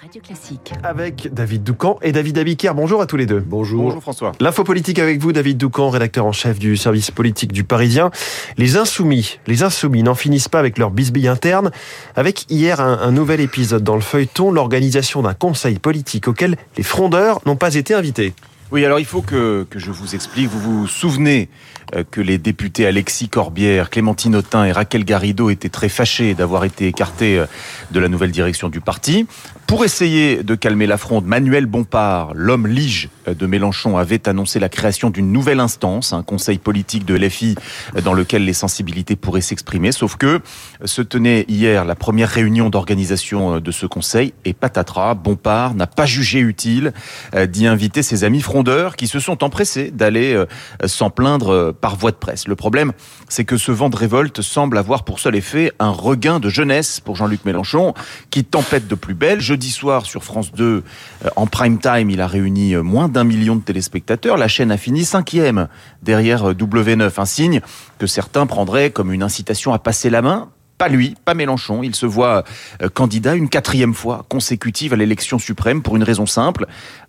Radio Classique. Avec David Doucan et David Abiker. Bonjour à tous les deux. Bonjour. Bonjour François. L'info politique avec vous, David Doucan, rédacteur en chef du service politique du Parisien. Les insoumis, les insoumis n'en finissent pas avec leur bisbille interne. Avec hier un, un nouvel épisode dans le feuilleton, l'organisation d'un conseil politique auquel les frondeurs n'ont pas été invités. Oui, alors il faut que, que je vous explique. Vous vous souvenez euh, que les députés Alexis Corbière, Clémentine Autain et Raquel Garrido étaient très fâchés d'avoir été écartés euh, de la nouvelle direction du parti. Pour essayer de calmer la fronde, Manuel Bompard, l'homme lige euh, de Mélenchon, avait annoncé la création d'une nouvelle instance, un conseil politique de LFI dans lequel les sensibilités pourraient s'exprimer. Sauf que se tenait hier la première réunion d'organisation de ce conseil et patatras, Bompard n'a pas jugé utile d'y inviter ses amis frondeurs qui se sont empressés d'aller euh, s'en plaindre euh, par voie de presse. Le problème, c'est que ce vent de révolte semble avoir pour seul effet un regain de jeunesse pour Jean-Luc Mélenchon, qui tempête de plus belle. Jeudi soir sur France 2, euh, en prime time, il a réuni moins d'un million de téléspectateurs. La chaîne a fini cinquième derrière W9, un signe que certains prendraient comme une incitation à passer la main pas lui, pas Mélenchon. Il se voit candidat une quatrième fois consécutive à l'élection suprême pour une raison simple.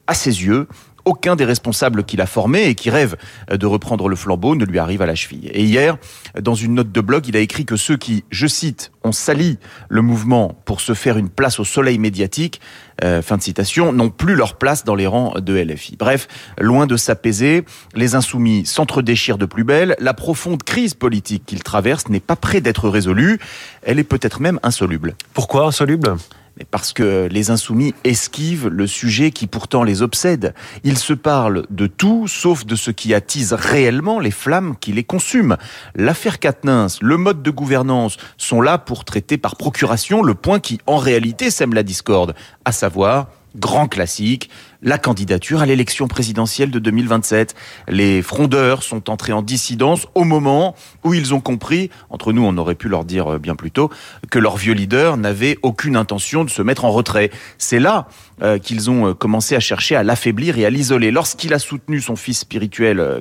À ses yeux, aucun des responsables qu'il a formés et qui rêvent de reprendre le flambeau ne lui arrive à la cheville. Et hier, dans une note de blog, il a écrit que ceux qui, je cite, ont sali le mouvement pour se faire une place au soleil médiatique, euh, fin de citation, n'ont plus leur place dans les rangs de LFI. Bref, loin de s'apaiser, les insoumis s'entre-déchirent de plus belle, la profonde crise politique qu'ils traversent n'est pas près d'être résolue, elle est peut-être même insoluble. Pourquoi insoluble? Mais parce que les insoumis esquivent le sujet qui pourtant les obsède. Ils se parlent de tout sauf de ce qui attise réellement les flammes qui les consument. L'affaire Quatennens, le mode de gouvernance sont là pour traiter par procuration le point qui en réalité sème la discorde, à savoir grand classique, la candidature à l'élection présidentielle de 2027. Les frondeurs sont entrés en dissidence au moment où ils ont compris, entre nous on aurait pu leur dire euh, bien plus tôt, que leur vieux leader n'avait aucune intention de se mettre en retrait. C'est là euh, qu'ils ont euh, commencé à chercher à l'affaiblir et à l'isoler. Lorsqu'il a soutenu son fils spirituel euh,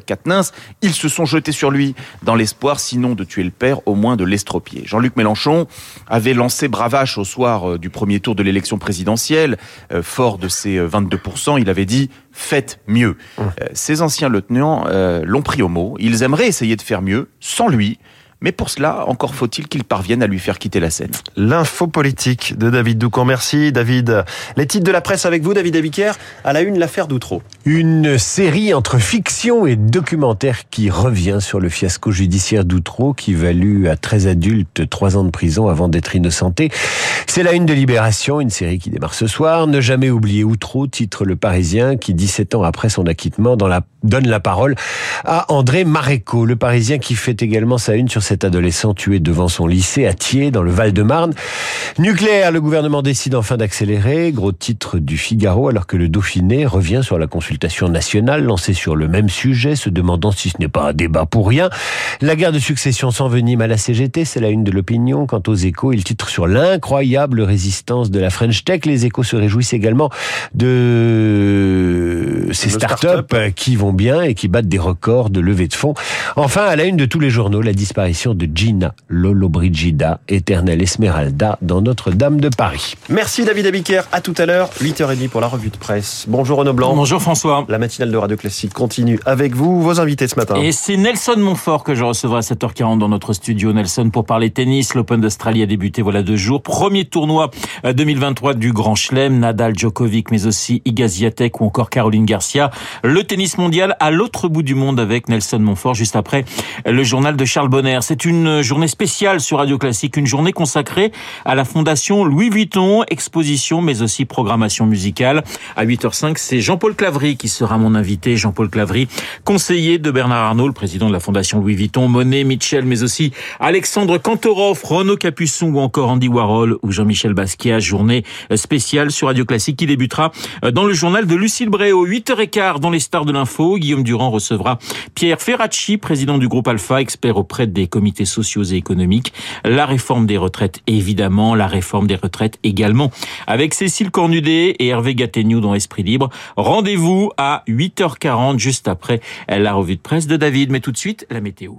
ils se sont jetés sur lui dans l'espoir, sinon de tuer le père, au moins de l'estropier. Jean-Luc Mélenchon avait lancé bravache au soir du premier tour de l'élection présidentielle, fort de ses 22% il avait dit faites mieux. Mmh. Ces anciens lieutenants l'ont pris au mot. Ils aimeraient essayer de faire mieux sans lui. Mais pour cela, encore faut-il qu'il parvienne à lui faire quitter la scène. L'info politique de David Doucan. Merci David. Les titres de la presse avec vous, David Abiker. À la une, l'affaire d'Outreau. Une série entre fiction et documentaire qui revient sur le fiasco judiciaire d'Outreau qui valut à 13 adultes 3 ans de prison avant d'être innocenté. C'est la une de Libération, une série qui démarre ce soir. Ne jamais oublier Outreau, titre Le Parisien, qui 17 ans après son acquittement dans la, donne la parole à André Maréco, le Parisien qui fait également sa une sur cet adolescent tué devant son lycée à Thiers, dans le Val-de-Marne. Nucléaire, le gouvernement décide enfin d'accélérer. Gros titre du Figaro, alors que le Dauphiné revient sur la consultation nationale lancée sur le même sujet, se demandant si ce n'est pas un débat pour rien. La guerre de succession s'envenime à la CGT, c'est la une de l'opinion. Quant aux échos, il titre sur l'incroyable résistance de la French Tech. Les échos se réjouissent également de ces startups start qui vont bien et qui battent des records de levée de fonds. Enfin, à la une de tous les journaux, la disparition de Gina Lollobrigida, éternelle Esmeralda, dans Notre-Dame de Paris. Merci David Abiker. À tout à l'heure, 8h30 pour la revue de presse. Bonjour Renaud Blanc. Bonjour François. La matinale de Radio Classique continue avec vous, vos invités ce matin. Et c'est Nelson Montfort que je recevrai à 7h40 dans notre studio. Nelson pour parler tennis. L'Open d'Australie a débuté voilà deux jours. Premier tournoi 2023 euh, du Grand Chelem. Nadal, Djokovic, mais aussi Iga ou encore Caroline Garcia. Le tennis mondial à l'autre bout du monde avec Nelson Montfort juste après le journal de Charles Bonner. C'est une journée spéciale sur Radio Classique, une journée consacrée à la Fondation Louis Vuitton, exposition mais aussi programmation musicale. À 8h05, c'est Jean-Paul Clavry qui sera mon invité. Jean-Paul Clavry, conseiller de Bernard Arnault, le président de la Fondation Louis Vuitton, Monet, Mitchell, mais aussi Alexandre Kantorov, Renaud Capuçon ou encore Andy Warhol ou Jean-Michel Basquiat. Journée spéciale sur Radio Classique qui débutera dans le journal de Lucille Bréau. 8h15 dans les stars de l'info. Guillaume Durand recevra Pierre Ferracci, président du groupe Alpha, expert auprès des comités sociaux et économiques, la réforme des retraites évidemment, la réforme des retraites également. Avec Cécile Cornudet et Hervé Gattegnou dans Esprit Libre, rendez-vous à 8h40 juste après la revue de presse de David. Mais tout de suite, la météo.